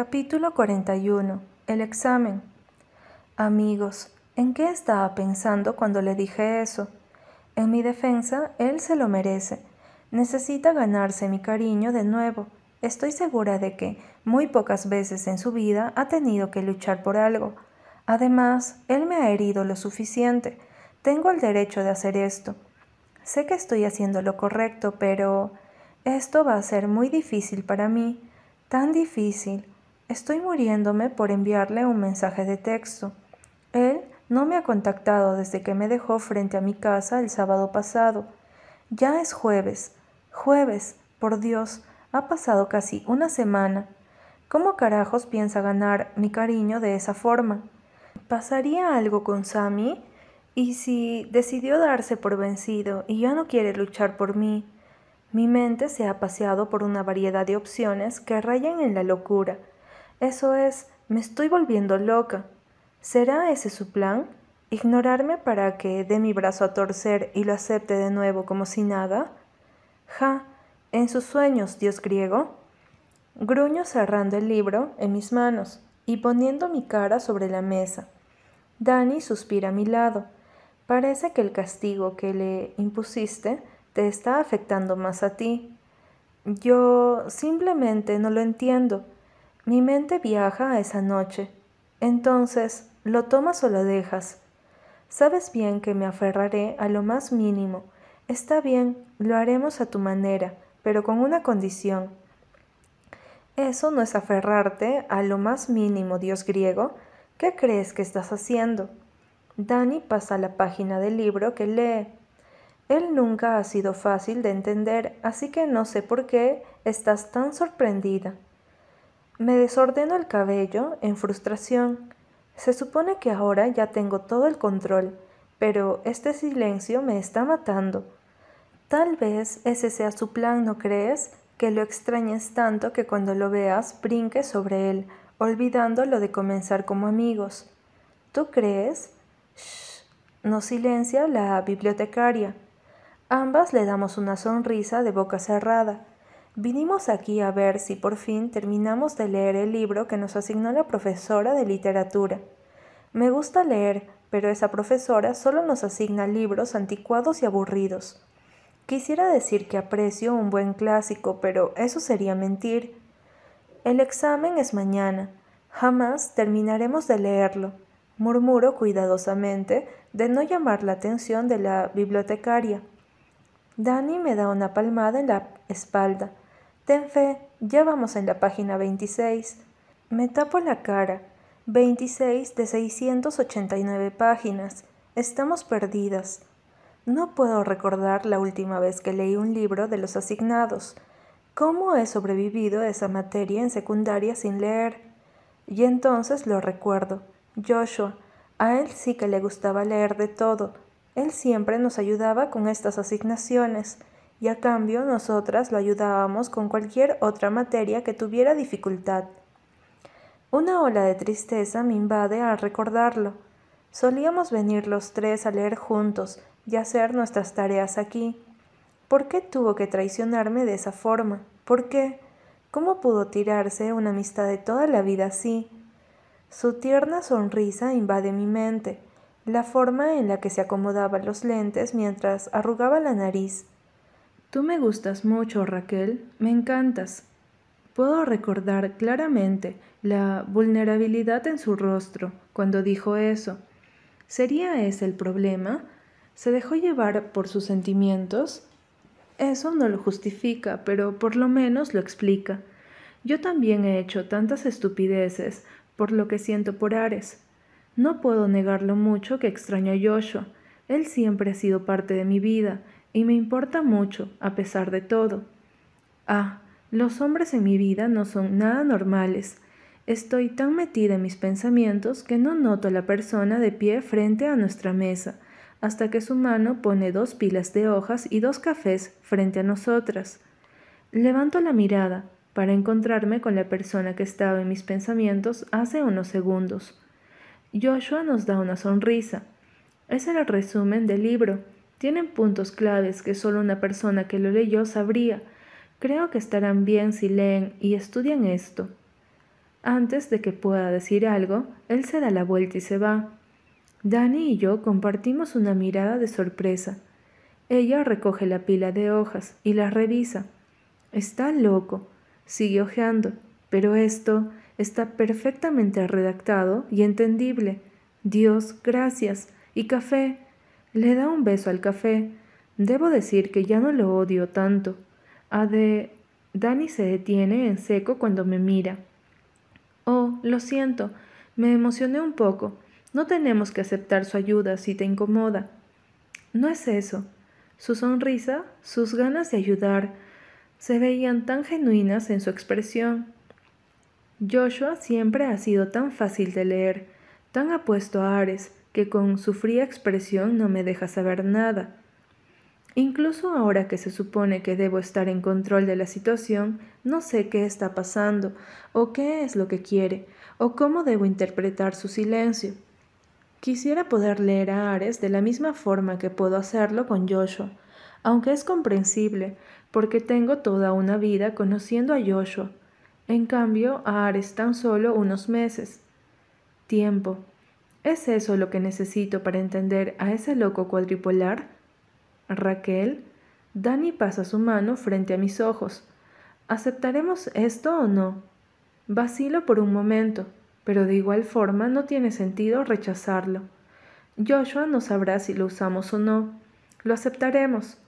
Capítulo 41. El examen. Amigos, ¿en qué estaba pensando cuando le dije eso? En mi defensa, él se lo merece. Necesita ganarse mi cariño de nuevo. Estoy segura de que muy pocas veces en su vida ha tenido que luchar por algo. Además, él me ha herido lo suficiente. Tengo el derecho de hacer esto. Sé que estoy haciendo lo correcto, pero esto va a ser muy difícil para mí. Tan difícil. Estoy muriéndome por enviarle un mensaje de texto. Él no me ha contactado desde que me dejó frente a mi casa el sábado pasado. Ya es jueves. Jueves, por Dios, ha pasado casi una semana. ¿Cómo carajos piensa ganar mi cariño de esa forma? ¿Pasaría algo con Sammy? ¿Y si decidió darse por vencido y ya no quiere luchar por mí? Mi mente se ha paseado por una variedad de opciones que rayan en la locura. Eso es, me estoy volviendo loca. ¿Será ese su plan? ¿Ignorarme para que dé mi brazo a torcer y lo acepte de nuevo como si nada? Ja, en sus sueños, dios griego. Gruño cerrando el libro en mis manos y poniendo mi cara sobre la mesa. Dani suspira a mi lado. Parece que el castigo que le impusiste te está afectando más a ti. Yo simplemente no lo entiendo. Mi mente viaja a esa noche. Entonces, ¿lo tomas o lo dejas? Sabes bien que me aferraré a lo más mínimo. Está bien, lo haremos a tu manera, pero con una condición. Eso no es aferrarte a lo más mínimo, dios griego. ¿Qué crees que estás haciendo? Dani pasa la página del libro que lee. Él nunca ha sido fácil de entender, así que no sé por qué estás tan sorprendida. Me desordeno el cabello en frustración. Se supone que ahora ya tengo todo el control, pero este silencio me está matando. Tal vez ese sea su plan, ¿no crees? Que lo extrañes tanto que cuando lo veas brinques sobre él, olvidando lo de comenzar como amigos. ¿Tú crees? Shh. No silencia la bibliotecaria. Ambas le damos una sonrisa de boca cerrada. Vinimos aquí a ver si por fin terminamos de leer el libro que nos asignó la profesora de literatura. Me gusta leer, pero esa profesora solo nos asigna libros anticuados y aburridos. Quisiera decir que aprecio un buen clásico, pero eso sería mentir. El examen es mañana. Jamás terminaremos de leerlo. Murmuro cuidadosamente de no llamar la atención de la bibliotecaria. Dani me da una palmada en la espalda. Ten fe, ya vamos en la página 26. Me tapo la cara. 26 de 689 páginas. Estamos perdidas. No puedo recordar la última vez que leí un libro de los asignados. ¿Cómo he sobrevivido esa materia en secundaria sin leer? Y entonces lo recuerdo. Joshua. A él sí que le gustaba leer de todo. Él siempre nos ayudaba con estas asignaciones y a cambio nosotras lo ayudábamos con cualquier otra materia que tuviera dificultad. Una ola de tristeza me invade al recordarlo. Solíamos venir los tres a leer juntos y hacer nuestras tareas aquí. ¿Por qué tuvo que traicionarme de esa forma? ¿Por qué? ¿Cómo pudo tirarse una amistad de toda la vida así? Su tierna sonrisa invade mi mente, la forma en la que se acomodaban los lentes mientras arrugaba la nariz, Tú me gustas mucho, Raquel, me encantas. Puedo recordar claramente la vulnerabilidad en su rostro cuando dijo eso. ¿Sería ese el problema? ¿Se dejó llevar por sus sentimientos? Eso no lo justifica, pero por lo menos lo explica. Yo también he hecho tantas estupideces por lo que siento por Ares. No puedo negar lo mucho que extraño a Joshua. Él siempre ha sido parte de mi vida y me importa mucho, a pesar de todo. Ah, los hombres en mi vida no son nada normales. Estoy tan metida en mis pensamientos que no noto a la persona de pie frente a nuestra mesa, hasta que su mano pone dos pilas de hojas y dos cafés frente a nosotras. Levanto la mirada para encontrarme con la persona que estaba en mis pensamientos hace unos segundos. Joshua nos da una sonrisa. Es el resumen del libro tienen puntos claves que solo una persona que lo leyó sabría. Creo que estarán bien si leen y estudian esto. Antes de que pueda decir algo, él se da la vuelta y se va. Dani y yo compartimos una mirada de sorpresa. Ella recoge la pila de hojas y las revisa. Está loco. Sigue hojeando. Pero esto está perfectamente redactado y entendible. Dios, gracias. Y café. Le da un beso al café. Debo decir que ya no lo odio tanto. A de... Dani se detiene en seco cuando me mira. Oh, lo siento. Me emocioné un poco. No tenemos que aceptar su ayuda si te incomoda. No es eso. Su sonrisa, sus ganas de ayudar, se veían tan genuinas en su expresión. Joshua siempre ha sido tan fácil de leer, tan apuesto a Ares, que con su fría expresión no me deja saber nada. Incluso ahora que se supone que debo estar en control de la situación, no sé qué está pasando, o qué es lo que quiere, o cómo debo interpretar su silencio. Quisiera poder leer a Ares de la misma forma que puedo hacerlo con Joshua, aunque es comprensible, porque tengo toda una vida conociendo a Joshua. En cambio, a Ares tan solo unos meses. Tiempo. ¿Es eso lo que necesito para entender a ese loco cuadripolar? Raquel, Dani pasa su mano frente a mis ojos. ¿Aceptaremos esto o no? Vacilo por un momento, pero de igual forma no tiene sentido rechazarlo. Joshua no sabrá si lo usamos o no. Lo aceptaremos.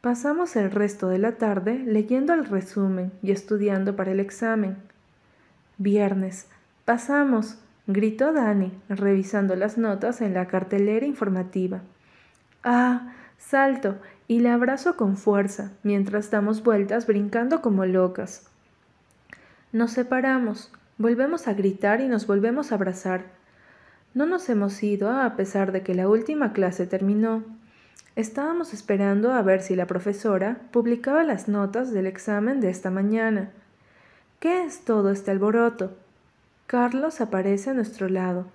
Pasamos el resto de la tarde leyendo el resumen y estudiando para el examen. Viernes. Pasamos, gritó Dani, revisando las notas en la cartelera informativa. Ah, salto y le abrazo con fuerza mientras damos vueltas brincando como locas. Nos separamos. Volvemos a gritar y nos volvemos a abrazar. No nos hemos ido a pesar de que la última clase terminó. Estábamos esperando a ver si la profesora publicaba las notas del examen de esta mañana. ¿Qué es todo este alboroto? Carlos aparece a nuestro lado.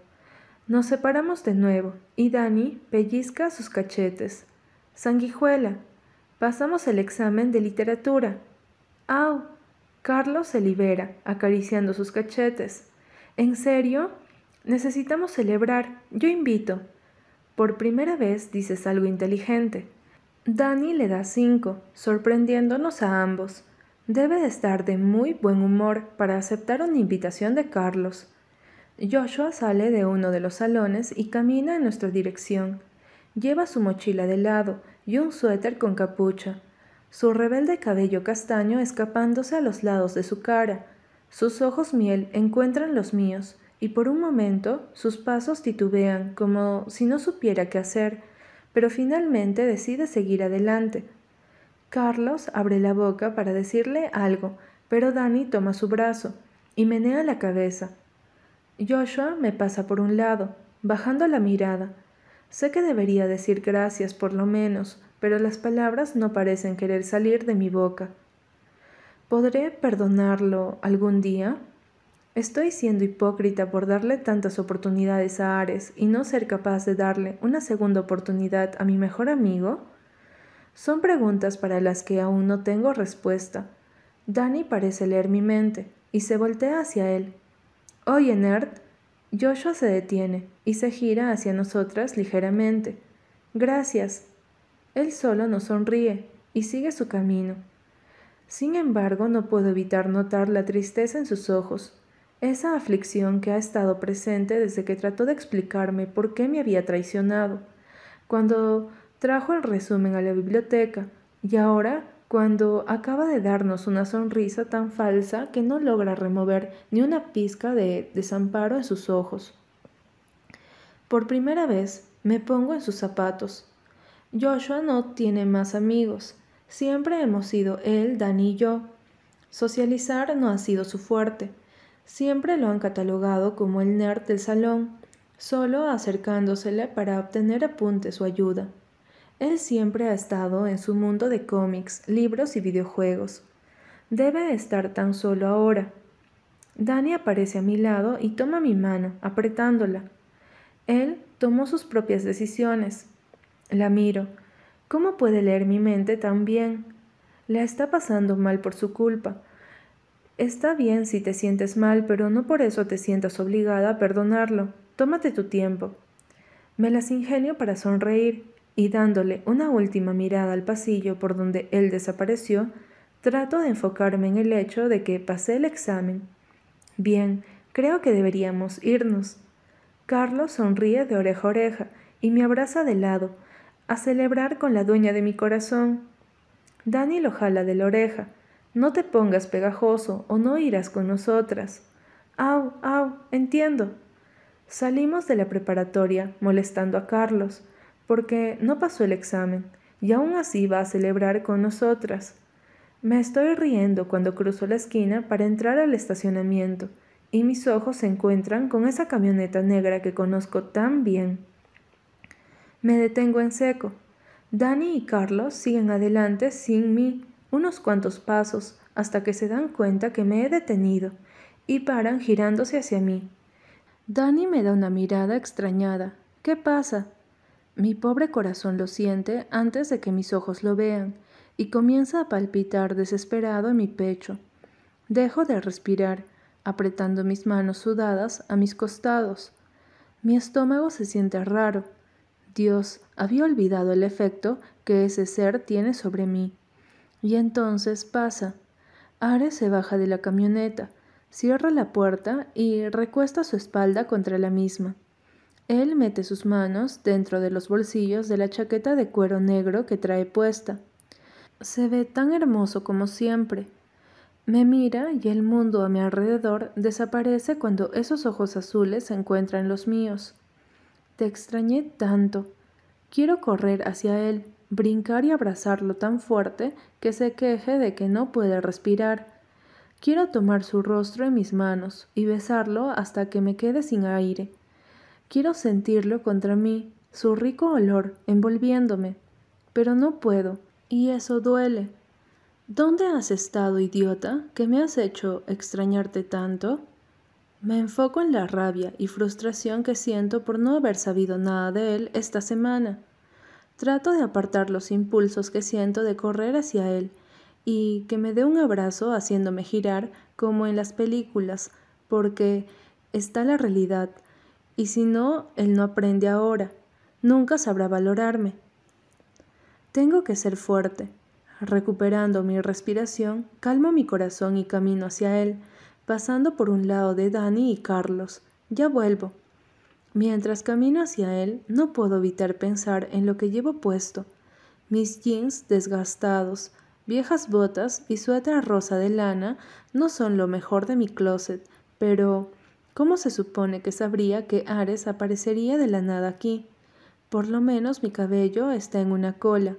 Nos separamos de nuevo y Dani pellizca sus cachetes. Sanguijuela. Pasamos el examen de literatura. ¡Au! Carlos se libera, acariciando sus cachetes. ¿En serio? Necesitamos celebrar. Yo invito. Por primera vez dices algo inteligente. Dani le da cinco, sorprendiéndonos a ambos. Debe de estar de muy buen humor para aceptar una invitación de Carlos. Joshua sale de uno de los salones y camina en nuestra dirección. Lleva su mochila de lado y un suéter con capucha su rebelde cabello castaño escapándose a los lados de su cara. Sus ojos miel encuentran los míos, y por un momento sus pasos titubean como si no supiera qué hacer, pero finalmente decide seguir adelante. Carlos abre la boca para decirle algo, pero Dani toma su brazo y menea la cabeza. Joshua me pasa por un lado, bajando la mirada. Sé que debería decir gracias por lo menos, pero las palabras no parecen querer salir de mi boca. ¿Podré perdonarlo algún día? ¿Estoy siendo hipócrita por darle tantas oportunidades a Ares y no ser capaz de darle una segunda oportunidad a mi mejor amigo? Son preguntas para las que aún no tengo respuesta. Danny parece leer mi mente y se voltea hacia él. Oye, nerd. Joshua se detiene y se gira hacia nosotras ligeramente. Gracias, él solo nos sonríe y sigue su camino. Sin embargo, no puedo evitar notar la tristeza en sus ojos, esa aflicción que ha estado presente desde que trató de explicarme por qué me había traicionado, cuando trajo el resumen a la biblioteca y ahora cuando acaba de darnos una sonrisa tan falsa que no logra remover ni una pizca de desamparo en sus ojos. Por primera vez me pongo en sus zapatos Joshua no tiene más amigos. Siempre hemos sido él, Dani y yo. Socializar no ha sido su fuerte. Siempre lo han catalogado como el nerd del salón, solo acercándosele para obtener apuntes o ayuda. Él siempre ha estado en su mundo de cómics, libros y videojuegos. Debe estar tan solo ahora. Dani aparece a mi lado y toma mi mano, apretándola. Él tomó sus propias decisiones, la miro. ¿Cómo puede leer mi mente tan bien? La está pasando mal por su culpa. Está bien si te sientes mal, pero no por eso te sientas obligada a perdonarlo. Tómate tu tiempo. Me las ingenio para sonreír y dándole una última mirada al pasillo por donde él desapareció, trato de enfocarme en el hecho de que pasé el examen. Bien, creo que deberíamos irnos. Carlos sonríe de oreja a oreja y me abraza de lado, a celebrar con la dueña de mi corazón. Dani lo jala de la oreja. No te pongas pegajoso o no irás con nosotras. Au, au, entiendo. Salimos de la preparatoria molestando a Carlos, porque no pasó el examen y aún así va a celebrar con nosotras. Me estoy riendo cuando cruzo la esquina para entrar al estacionamiento y mis ojos se encuentran con esa camioneta negra que conozco tan bien. Me detengo en seco. Dani y Carlos siguen adelante sin mí unos cuantos pasos hasta que se dan cuenta que me he detenido y paran girándose hacia mí. Dani me da una mirada extrañada. ¿Qué pasa? Mi pobre corazón lo siente antes de que mis ojos lo vean y comienza a palpitar desesperado en mi pecho. Dejo de respirar apretando mis manos sudadas a mis costados. Mi estómago se siente raro. Dios había olvidado el efecto que ese ser tiene sobre mí. Y entonces pasa. Ares se baja de la camioneta, cierra la puerta y recuesta su espalda contra la misma. Él mete sus manos dentro de los bolsillos de la chaqueta de cuero negro que trae puesta. Se ve tan hermoso como siempre, me mira y el mundo a mi alrededor desaparece cuando esos ojos azules se encuentran los míos. Te extrañé tanto. Quiero correr hacia él, brincar y abrazarlo tan fuerte que se queje de que no puede respirar. Quiero tomar su rostro en mis manos y besarlo hasta que me quede sin aire. Quiero sentirlo contra mí, su rico olor envolviéndome, pero no puedo, y eso duele. ¿Dónde has estado, idiota, que me has hecho extrañarte tanto? Me enfoco en la rabia y frustración que siento por no haber sabido nada de él esta semana. Trato de apartar los impulsos que siento de correr hacia él y que me dé un abrazo haciéndome girar como en las películas, porque está la realidad, y si no, él no aprende ahora, nunca sabrá valorarme. Tengo que ser fuerte, Recuperando mi respiración, calmo mi corazón y camino hacia él, pasando por un lado de Dani y Carlos. Ya vuelvo. Mientras camino hacia él, no puedo evitar pensar en lo que llevo puesto. Mis jeans desgastados, viejas botas y suéter rosa de lana no son lo mejor de mi closet, pero ¿cómo se supone que sabría que Ares aparecería de la nada aquí? Por lo menos mi cabello está en una cola,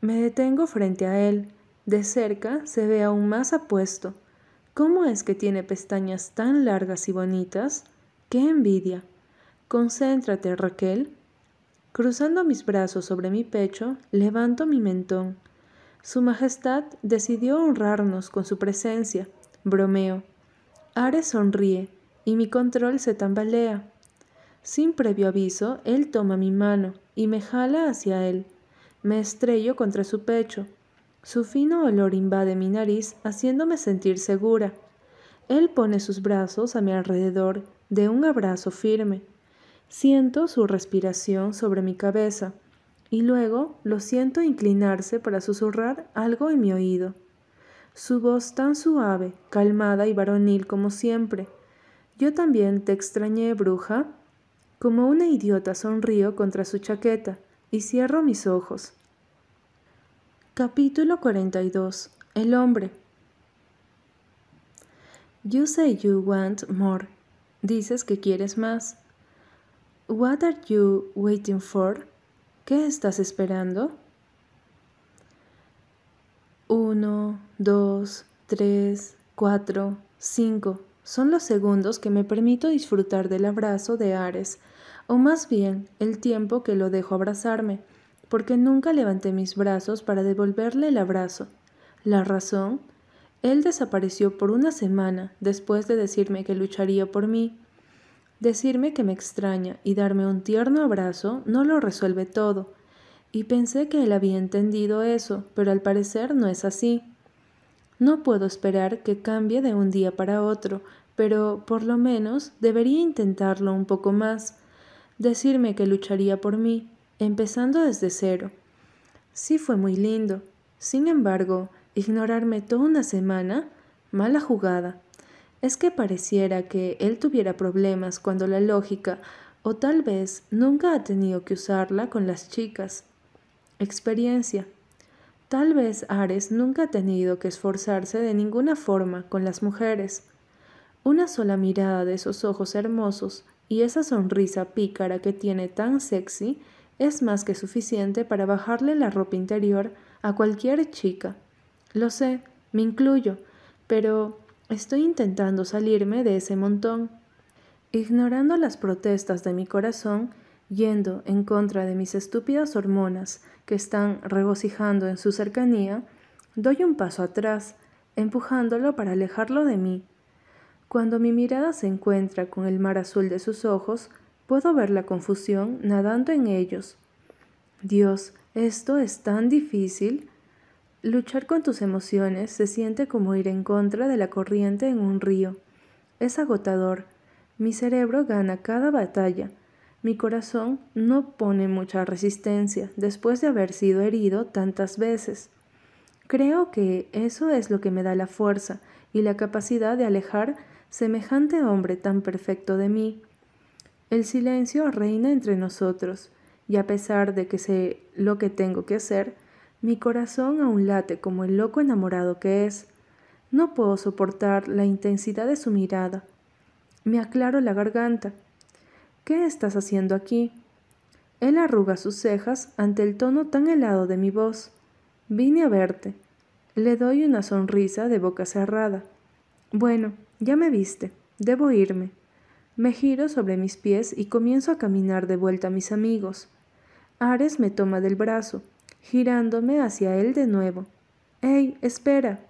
me detengo frente a él. De cerca se ve aún más apuesto. ¿Cómo es que tiene pestañas tan largas y bonitas? ¡Qué envidia! Concéntrate, Raquel. Cruzando mis brazos sobre mi pecho, levanto mi mentón. Su Majestad decidió honrarnos con su presencia. Bromeo. Ares sonríe y mi control se tambalea. Sin previo aviso, él toma mi mano y me jala hacia él. Me estrello contra su pecho. Su fino olor invade mi nariz, haciéndome sentir segura. Él pone sus brazos a mi alrededor de un abrazo firme. Siento su respiración sobre mi cabeza y luego lo siento inclinarse para susurrar algo en mi oído. Su voz tan suave, calmada y varonil como siempre. Yo también te extrañé, bruja. Como una idiota sonrío contra su chaqueta y cierro mis ojos. Capítulo 42. El hombre. You say you want more. Dices que quieres más. What are you waiting for? ¿Qué estás esperando? Uno, dos, tres, cuatro, cinco. Son los segundos que me permito disfrutar del abrazo de Ares o más bien el tiempo que lo dejo abrazarme, porque nunca levanté mis brazos para devolverle el abrazo. La razón, él desapareció por una semana después de decirme que lucharía por mí. Decirme que me extraña y darme un tierno abrazo no lo resuelve todo, y pensé que él había entendido eso, pero al parecer no es así. No puedo esperar que cambie de un día para otro, pero por lo menos debería intentarlo un poco más, decirme que lucharía por mí, empezando desde cero. Sí fue muy lindo. Sin embargo, ignorarme toda una semana, mala jugada. Es que pareciera que él tuviera problemas cuando la lógica, o tal vez nunca ha tenido que usarla con las chicas. Experiencia. Tal vez Ares nunca ha tenido que esforzarse de ninguna forma con las mujeres. Una sola mirada de esos ojos hermosos y esa sonrisa pícara que tiene tan sexy es más que suficiente para bajarle la ropa interior a cualquier chica. Lo sé, me incluyo, pero estoy intentando salirme de ese montón. Ignorando las protestas de mi corazón, yendo en contra de mis estúpidas hormonas que están regocijando en su cercanía, doy un paso atrás, empujándolo para alejarlo de mí. Cuando mi mirada se encuentra con el mar azul de sus ojos, puedo ver la confusión nadando en ellos. Dios, esto es tan difícil. Luchar con tus emociones se siente como ir en contra de la corriente en un río. Es agotador. Mi cerebro gana cada batalla. Mi corazón no pone mucha resistencia después de haber sido herido tantas veces. Creo que eso es lo que me da la fuerza y la capacidad de alejar semejante hombre tan perfecto de mí. El silencio reina entre nosotros, y a pesar de que sé lo que tengo que hacer, mi corazón aún late como el loco enamorado que es. No puedo soportar la intensidad de su mirada. Me aclaro la garganta. ¿Qué estás haciendo aquí? Él arruga sus cejas ante el tono tan helado de mi voz. Vine a verte. Le doy una sonrisa de boca cerrada. Bueno, ya me viste, debo irme. Me giro sobre mis pies y comienzo a caminar de vuelta a mis amigos. Ares me toma del brazo, girándome hacia él de nuevo. ¡Ey, espera!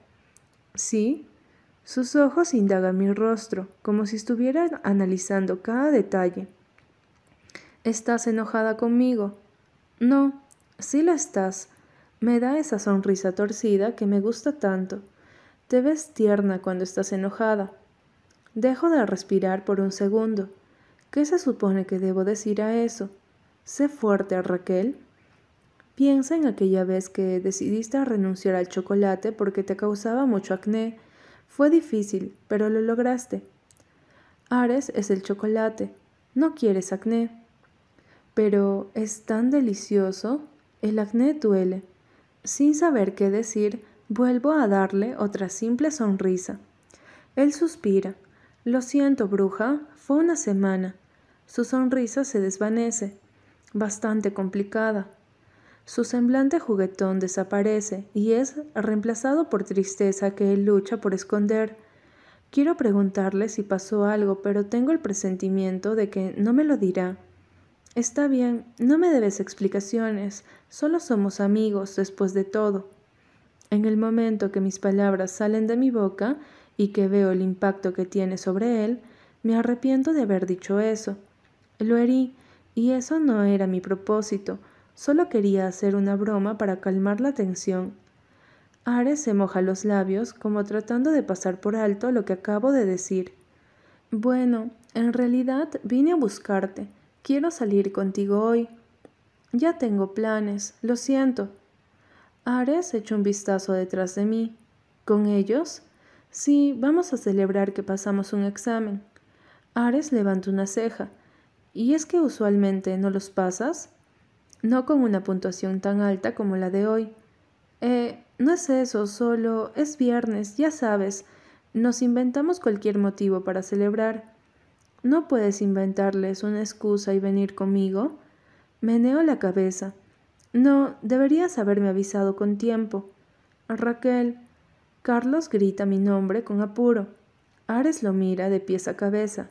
¿Sí? Sus ojos indagan mi rostro, como si estuvieran analizando cada detalle. ¿Estás enojada conmigo? No, sí lo estás. Me da esa sonrisa torcida que me gusta tanto. Te ves tierna cuando estás enojada. Dejo de respirar por un segundo. ¿Qué se supone que debo decir a eso? Sé fuerte, Raquel. Piensa en aquella vez que decidiste renunciar al chocolate porque te causaba mucho acné. Fue difícil, pero lo lograste. Ares es el chocolate. No quieres acné. Pero es tan delicioso. El acné duele. Sin saber qué decir, Vuelvo a darle otra simple sonrisa. Él suspira. Lo siento, bruja, fue una semana. Su sonrisa se desvanece, bastante complicada. Su semblante juguetón desaparece y es reemplazado por tristeza que él lucha por esconder. Quiero preguntarle si pasó algo, pero tengo el presentimiento de que no me lo dirá. Está bien, no me debes explicaciones, solo somos amigos después de todo. En el momento que mis palabras salen de mi boca y que veo el impacto que tiene sobre él, me arrepiento de haber dicho eso. Lo herí, y eso no era mi propósito, solo quería hacer una broma para calmar la tensión. Ares se moja los labios como tratando de pasar por alto lo que acabo de decir. Bueno, en realidad vine a buscarte. Quiero salir contigo hoy. Ya tengo planes, lo siento, Ares echó un vistazo detrás de mí. ¿Con ellos? Sí, vamos a celebrar que pasamos un examen. Ares levantó una ceja. ¿Y es que usualmente no los pasas? No con una puntuación tan alta como la de hoy. Eh, no es eso, solo es viernes, ya sabes. Nos inventamos cualquier motivo para celebrar. ¿No puedes inventarles una excusa y venir conmigo? Meneo la cabeza. No, deberías haberme avisado con tiempo. Raquel. Carlos grita mi nombre con apuro. Ares lo mira de pies a cabeza.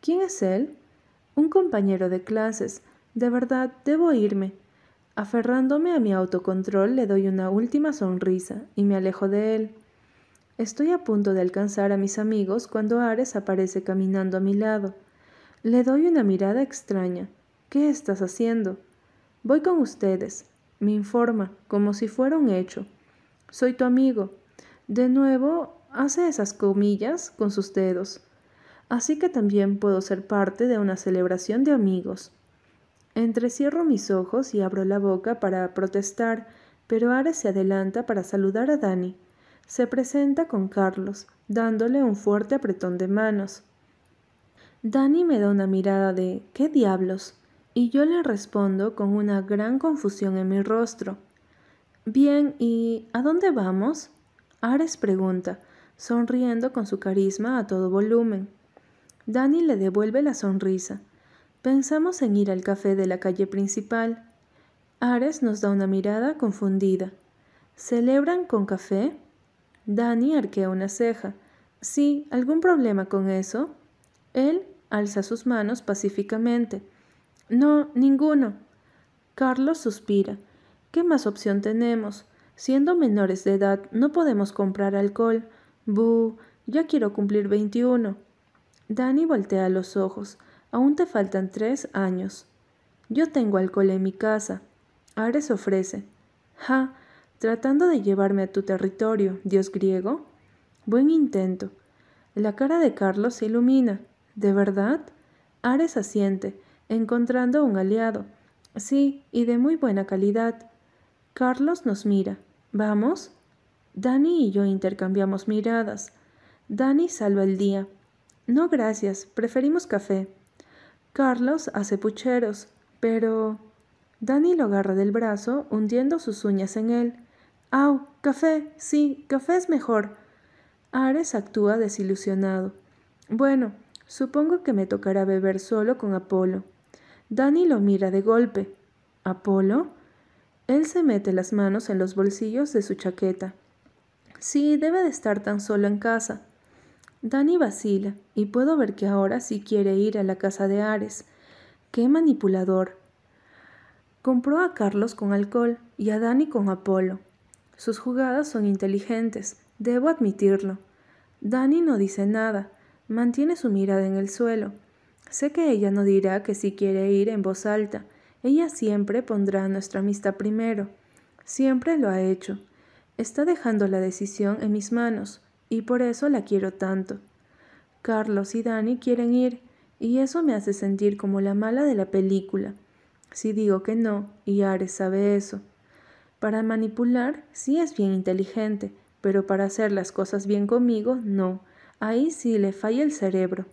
¿Quién es él? Un compañero de clases. De verdad, debo irme. Aferrándome a mi autocontrol, le doy una última sonrisa y me alejo de él. Estoy a punto de alcanzar a mis amigos cuando Ares aparece caminando a mi lado. Le doy una mirada extraña. ¿Qué estás haciendo? Voy con ustedes, me informa, como si fuera un hecho. Soy tu amigo. De nuevo, hace esas comillas con sus dedos. Así que también puedo ser parte de una celebración de amigos. Entrecierro mis ojos y abro la boca para protestar, pero Ares se adelanta para saludar a Dani. Se presenta con Carlos, dándole un fuerte apretón de manos. Dani me da una mirada de ¿qué diablos? y yo le respondo con una gran confusión en mi rostro. Bien, ¿y a dónde vamos? Ares pregunta, sonriendo con su carisma a todo volumen. Dani le devuelve la sonrisa. Pensamos en ir al café de la calle principal. Ares nos da una mirada confundida. ¿Celebran con café? Dani arquea una ceja. Sí, ¿algún problema con eso? Él alza sus manos pacíficamente. No, ninguno. Carlos suspira. ¿Qué más opción tenemos? Siendo menores de edad no podemos comprar alcohol. Buh, ya quiero cumplir veintiuno. Dani voltea los ojos. Aún te faltan tres años. Yo tengo alcohol en mi casa. Ares ofrece. Ja, tratando de llevarme a tu territorio, dios griego. Buen intento. La cara de Carlos se ilumina. ¿De verdad? Ares asiente, encontrando un aliado. Sí, y de muy buena calidad. Carlos nos mira. ¿Vamos? Dani y yo intercambiamos miradas. Dani salva el día. No, gracias, preferimos café. Carlos hace pucheros, pero... Dani lo agarra del brazo, hundiendo sus uñas en él. ¡Au! Café. Sí, café es mejor. Ares actúa desilusionado. Bueno, supongo que me tocará beber solo con Apolo. Dani lo mira de golpe. ¿Apolo? Él se mete las manos en los bolsillos de su chaqueta. Sí, debe de estar tan solo en casa. Dani vacila, y puedo ver que ahora sí quiere ir a la casa de Ares. ¡Qué manipulador! Compró a Carlos con alcohol y a Dani con Apolo. Sus jugadas son inteligentes, debo admitirlo. Dani no dice nada, mantiene su mirada en el suelo. Sé que ella no dirá que si quiere ir en voz alta. Ella siempre pondrá nuestra amistad primero. Siempre lo ha hecho. Está dejando la decisión en mis manos y por eso la quiero tanto. Carlos y Dani quieren ir, y eso me hace sentir como la mala de la película. Si digo que no, y Ares sabe eso. Para manipular, sí es bien inteligente, pero para hacer las cosas bien conmigo, no. Ahí sí le falla el cerebro.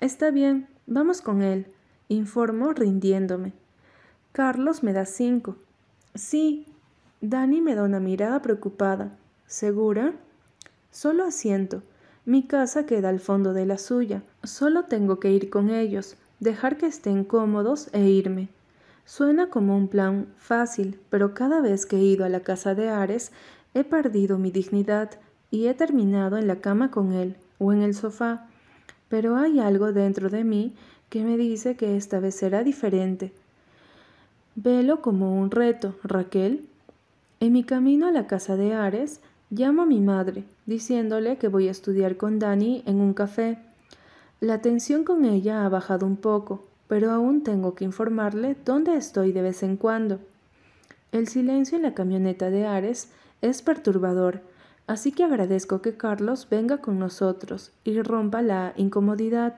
Está bien, vamos con él, informo rindiéndome. Carlos me da cinco. Sí. Dani me da una mirada preocupada. ¿Segura? Solo asiento. Mi casa queda al fondo de la suya. Solo tengo que ir con ellos, dejar que estén cómodos e irme. Suena como un plan fácil, pero cada vez que he ido a la casa de Ares he perdido mi dignidad y he terminado en la cama con él o en el sofá. Pero hay algo dentro de mí que me dice que esta vez será diferente. Velo como un reto, Raquel. En mi camino a la casa de Ares, Llamo a mi madre, diciéndole que voy a estudiar con Dani en un café. La tensión con ella ha bajado un poco, pero aún tengo que informarle dónde estoy de vez en cuando. El silencio en la camioneta de Ares es perturbador, así que agradezco que Carlos venga con nosotros y rompa la incomodidad.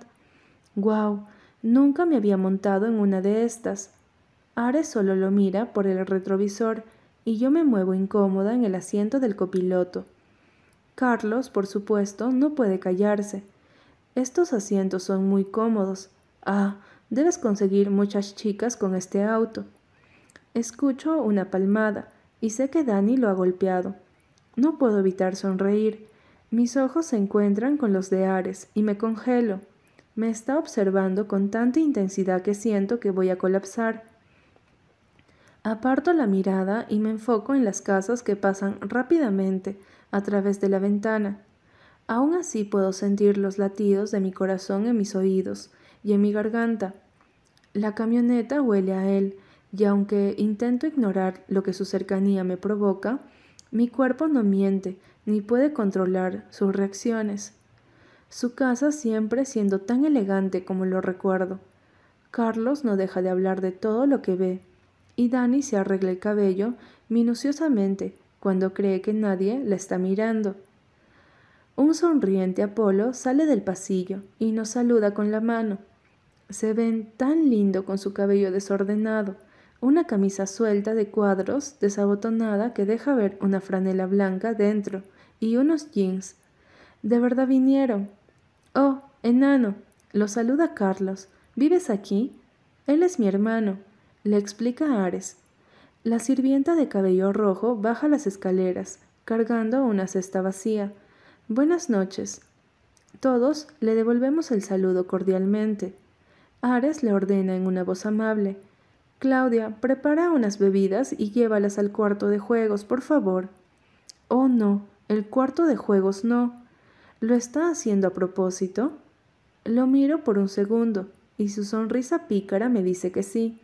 ¡Guau! Nunca me había montado en una de estas. Ares solo lo mira por el retrovisor y yo me muevo incómoda en el asiento del copiloto. Carlos, por supuesto, no puede callarse. Estos asientos son muy cómodos. Ah, debes conseguir muchas chicas con este auto. Escucho una palmada y sé que Dani lo ha golpeado. No puedo evitar sonreír. Mis ojos se encuentran con los de Ares y me congelo. Me está observando con tanta intensidad que siento que voy a colapsar. Aparto la mirada y me enfoco en las casas que pasan rápidamente a través de la ventana. Aún así puedo sentir los latidos de mi corazón en mis oídos y en mi garganta. La camioneta huele a él, y aunque intento ignorar lo que su cercanía me provoca, mi cuerpo no miente ni puede controlar sus reacciones. Su casa siempre siendo tan elegante como lo recuerdo. Carlos no deja de hablar de todo lo que ve y Dani se arregla el cabello minuciosamente, cuando cree que nadie la está mirando. Un sonriente Apolo sale del pasillo y nos saluda con la mano. Se ven tan lindo con su cabello desordenado, una camisa suelta de cuadros desabotonada que deja ver una franela blanca dentro y unos jeans. De verdad vinieron. Oh, enano, lo saluda Carlos. ¿Vives aquí? Él es mi hermano, le explica Ares. La sirvienta de cabello rojo baja las escaleras, cargando una cesta vacía. Buenas noches. Todos le devolvemos el saludo cordialmente. Ares le ordena en una voz amable. Claudia, prepara unas bebidas y llévalas al cuarto de juegos, por favor. Oh, no, el cuarto de juegos no. ¿Lo está haciendo a propósito? Lo miro por un segundo, y su sonrisa pícara me dice que sí.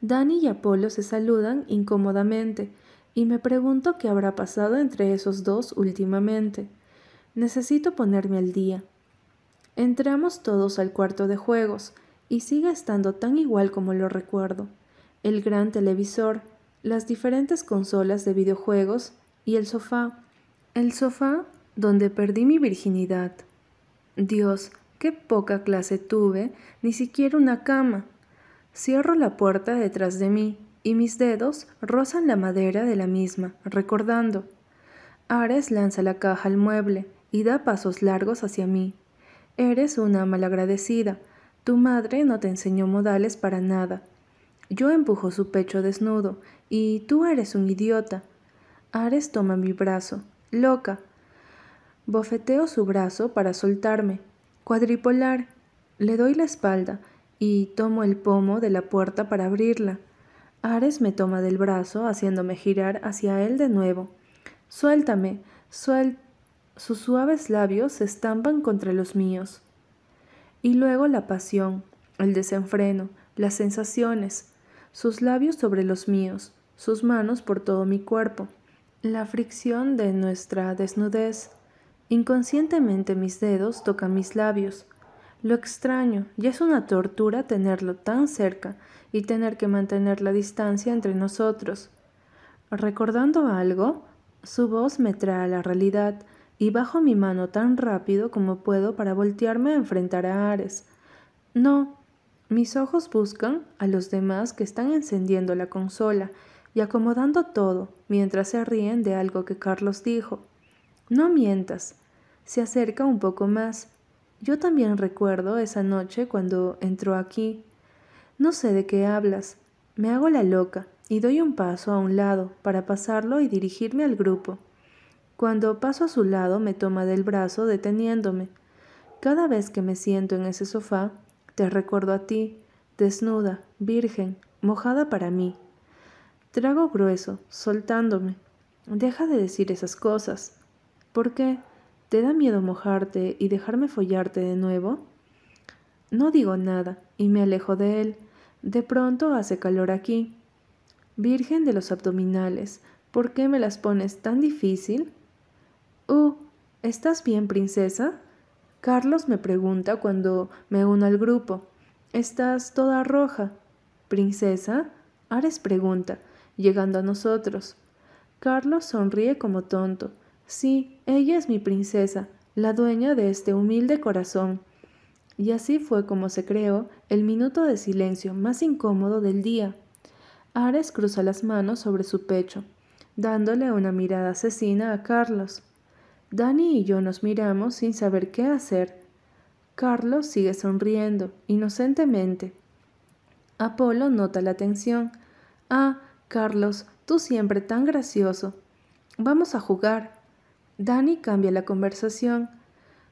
Dani y Apolo se saludan incómodamente y me pregunto qué habrá pasado entre esos dos últimamente. Necesito ponerme al día. Entramos todos al cuarto de juegos y sigue estando tan igual como lo recuerdo. El gran televisor, las diferentes consolas de videojuegos y el sofá. El sofá donde perdí mi virginidad. Dios, qué poca clase tuve, ni siquiera una cama. Cierro la puerta detrás de mí y mis dedos rozan la madera de la misma, recordando. Ares lanza la caja al mueble y da pasos largos hacia mí. Eres una malagradecida. Tu madre no te enseñó modales para nada. Yo empujo su pecho desnudo y tú eres un idiota. Ares toma mi brazo. Loca. Bofeteo su brazo para soltarme. Cuadripolar. Le doy la espalda y tomo el pomo de la puerta para abrirla. Ares me toma del brazo, haciéndome girar hacia él de nuevo. Suéltame, suel. Sus suaves labios se estampan contra los míos. Y luego la pasión, el desenfreno, las sensaciones, sus labios sobre los míos, sus manos por todo mi cuerpo, la fricción de nuestra desnudez. Inconscientemente mis dedos tocan mis labios, lo extraño, y es una tortura tenerlo tan cerca y tener que mantener la distancia entre nosotros. Recordando algo, su voz me trae a la realidad y bajo mi mano tan rápido como puedo para voltearme a enfrentar a Ares. No, mis ojos buscan a los demás que están encendiendo la consola y acomodando todo mientras se ríen de algo que Carlos dijo. No mientas. Se acerca un poco más yo también recuerdo esa noche cuando entró aquí. No sé de qué hablas. Me hago la loca y doy un paso a un lado para pasarlo y dirigirme al grupo. Cuando paso a su lado me toma del brazo deteniéndome. Cada vez que me siento en ese sofá, te recuerdo a ti, desnuda, virgen, mojada para mí. Trago grueso, soltándome. Deja de decir esas cosas. ¿Por qué? ¿Te da miedo mojarte y dejarme follarte de nuevo? No digo nada y me alejo de él. De pronto hace calor aquí. Virgen de los abdominales, ¿por qué me las pones tan difícil? Uh, ¿estás bien, princesa? Carlos me pregunta cuando me uno al grupo. Estás toda roja. ¿Princesa? Ares pregunta, llegando a nosotros. Carlos sonríe como tonto. Sí, ella es mi princesa, la dueña de este humilde corazón. Y así fue como se creó el minuto de silencio más incómodo del día. Ares cruza las manos sobre su pecho, dándole una mirada asesina a Carlos. Dani y yo nos miramos sin saber qué hacer. Carlos sigue sonriendo, inocentemente. Apolo nota la tensión. Ah, Carlos, tú siempre tan gracioso. Vamos a jugar. Dani cambia la conversación.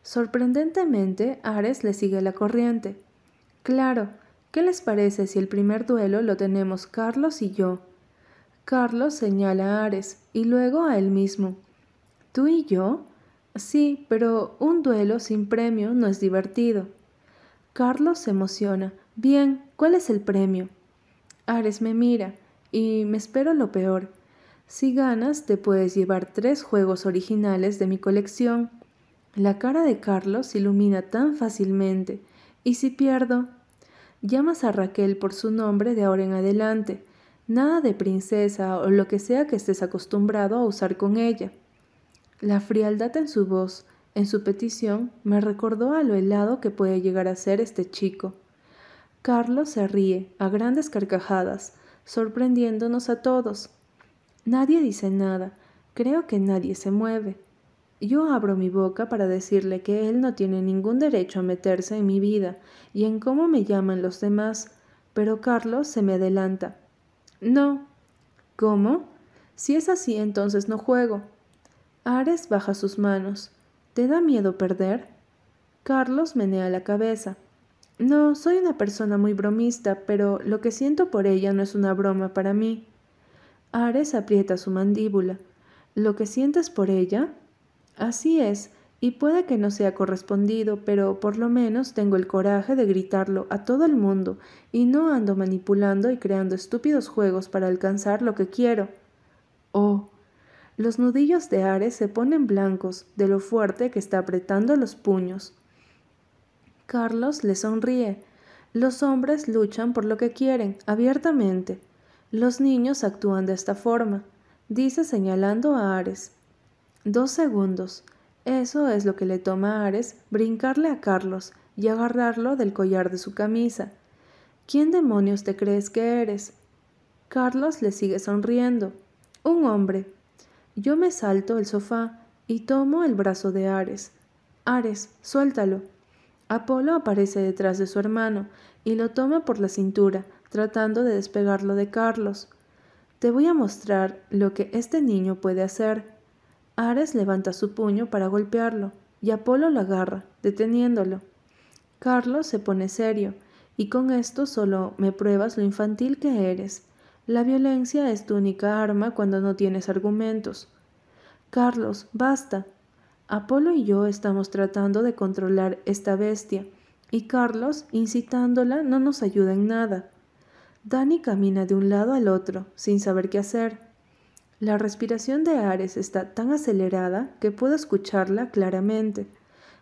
Sorprendentemente, Ares le sigue la corriente. Claro, ¿qué les parece si el primer duelo lo tenemos Carlos y yo? Carlos señala a Ares y luego a él mismo. ¿Tú y yo? Sí, pero un duelo sin premio no es divertido. Carlos se emociona. Bien, ¿cuál es el premio? Ares me mira y me espero lo peor. Si ganas, te puedes llevar tres juegos originales de mi colección. La cara de Carlos ilumina tan fácilmente. ¿Y si pierdo? Llamas a Raquel por su nombre de ahora en adelante. Nada de princesa o lo que sea que estés acostumbrado a usar con ella. La frialdad en su voz, en su petición, me recordó a lo helado que puede llegar a ser este chico. Carlos se ríe a grandes carcajadas, sorprendiéndonos a todos. Nadie dice nada, creo que nadie se mueve. Yo abro mi boca para decirle que él no tiene ningún derecho a meterse en mi vida y en cómo me llaman los demás, pero Carlos se me adelanta. No. ¿Cómo? Si es así, entonces no juego. Ares baja sus manos. ¿Te da miedo perder? Carlos menea la cabeza. No, soy una persona muy bromista, pero lo que siento por ella no es una broma para mí. Ares aprieta su mandíbula. ¿Lo que sientes por ella? Así es, y puede que no sea correspondido, pero por lo menos tengo el coraje de gritarlo a todo el mundo y no ando manipulando y creando estúpidos juegos para alcanzar lo que quiero. Oh. Los nudillos de Ares se ponen blancos de lo fuerte que está apretando los puños. Carlos le sonríe. Los hombres luchan por lo que quieren, abiertamente. Los niños actúan de esta forma, dice señalando a Ares. Dos segundos. Eso es lo que le toma a Ares brincarle a Carlos y agarrarlo del collar de su camisa. ¿Quién demonios te crees que eres? Carlos le sigue sonriendo. Un hombre. Yo me salto el sofá y tomo el brazo de Ares. Ares, suéltalo. Apolo aparece detrás de su hermano y lo toma por la cintura, tratando de despegarlo de Carlos. Te voy a mostrar lo que este niño puede hacer. Ares levanta su puño para golpearlo y Apolo lo agarra, deteniéndolo. Carlos se pone serio y con esto solo me pruebas lo infantil que eres. La violencia es tu única arma cuando no tienes argumentos. Carlos, basta. Apolo y yo estamos tratando de controlar esta bestia, y Carlos, incitándola, no nos ayuda en nada. Dani camina de un lado al otro, sin saber qué hacer. La respiración de Ares está tan acelerada que puedo escucharla claramente.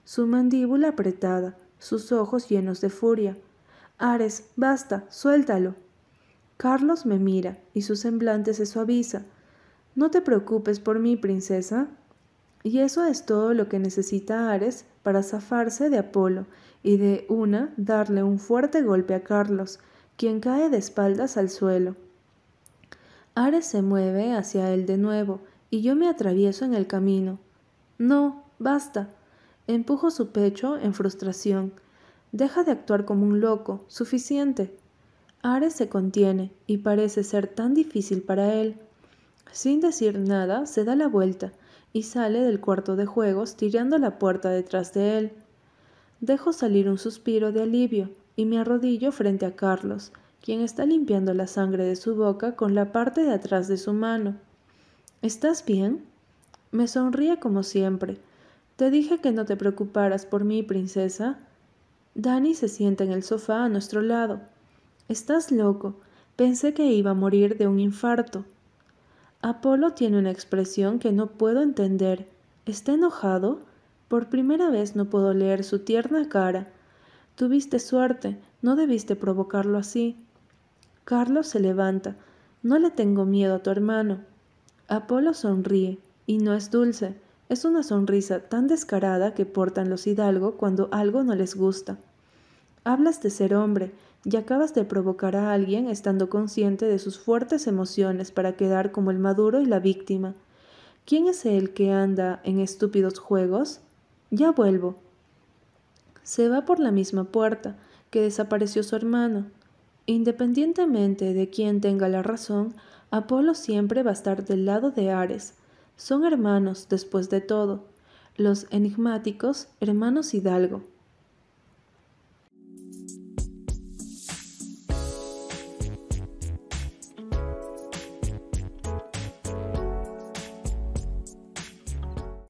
Su mandíbula apretada, sus ojos llenos de furia. Ares, basta, suéltalo. Carlos me mira y su semblante se suaviza. No te preocupes por mí, princesa. Y eso es todo lo que necesita Ares para zafarse de Apolo y de una darle un fuerte golpe a Carlos, quien cae de espaldas al suelo. Ares se mueve hacia él de nuevo y yo me atravieso en el camino. No, basta. Empujo su pecho en frustración. Deja de actuar como un loco. Suficiente. Ares se contiene y parece ser tan difícil para él. Sin decir nada, se da la vuelta y sale del cuarto de juegos tirando la puerta detrás de él. Dejo salir un suspiro de alivio y me arrodillo frente a Carlos, quien está limpiando la sangre de su boca con la parte de atrás de su mano. ¿Estás bien? Me sonríe como siempre. Te dije que no te preocuparas por mí, princesa. Dani se sienta en el sofá a nuestro lado. Estás loco. Pensé que iba a morir de un infarto. Apolo tiene una expresión que no puedo entender. ¿Está enojado? Por primera vez no puedo leer su tierna cara. Tuviste suerte, no debiste provocarlo así. Carlos se levanta. No le tengo miedo a tu hermano. Apolo sonríe, y no es dulce, es una sonrisa tan descarada que portan los hidalgo cuando algo no les gusta. Hablas de ser hombre, y acabas de provocar a alguien estando consciente de sus fuertes emociones para quedar como el maduro y la víctima. ¿Quién es el que anda en estúpidos juegos? Ya vuelvo. Se va por la misma puerta que desapareció su hermano. Independientemente de quién tenga la razón, Apolo siempre va a estar del lado de Ares. Son hermanos, después de todo. Los enigmáticos hermanos Hidalgo.